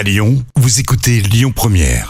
À Lyon, vous écoutez Lyon Première.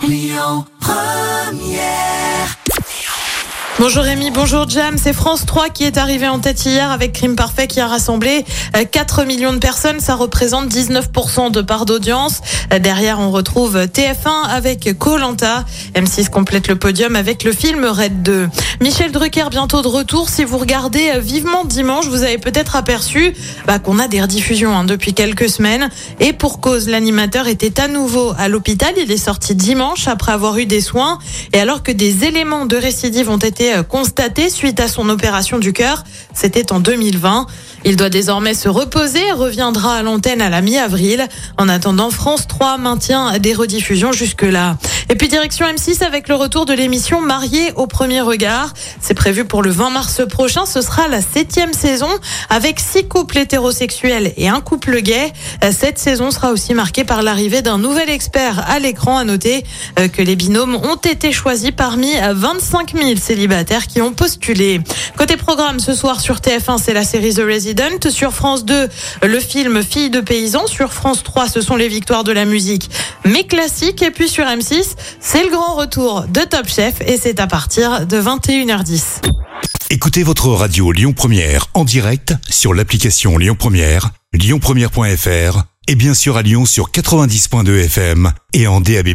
Bonjour Rémi, bonjour Jam. C'est France 3 qui est arrivé en tête hier avec Crime Parfait qui a rassemblé euh, 4 millions de personnes. Ça représente 19% de part d'audience. Euh, Derrière, on retrouve TF1 avec Colanta. M6 complète le podium avec le film Red 2. Michel Drucker bientôt de retour. Si vous regardez euh, vivement dimanche, vous avez peut-être aperçu bah, qu'on a des rediffusions hein, depuis quelques semaines. Et pour cause, l'animateur était à nouveau à l'hôpital. Il est sorti dimanche après avoir eu des soins. Et alors que des éléments de récidive ont été euh, constatés suite à son opération du cœur, c'était en 2020. Il doit désormais se reposer et reviendra à l'antenne à la mi-avril. En attendant, France 3 maintient des rediffusions jusque-là. Et puis direction M6 avec le retour de l'émission Mariée au premier regard. C'est prévu pour le 20 mars prochain. Ce sera la septième saison avec six couples hétérosexuels et un couple gay. Cette saison sera aussi marquée par l'arrivée d'un nouvel expert à l'écran. À noter euh, que les binômes ont été choisis parmi 25 000 célibataires qui ont postulé. Côté programme, ce soir sur TF1, c'est la série The Resident. Sur France 2, le film Fille de paysan. Sur France 3, ce sont les victoires de la musique, mais classiques. Et puis sur M6, c'est le grand retour de Top Chef et c'est à partir de 21h10. Écoutez votre radio Lyon Première en direct sur l'application Lyon Première, lyonpremière.fr et bien sûr à Lyon sur 90.2 FM et en DAB+.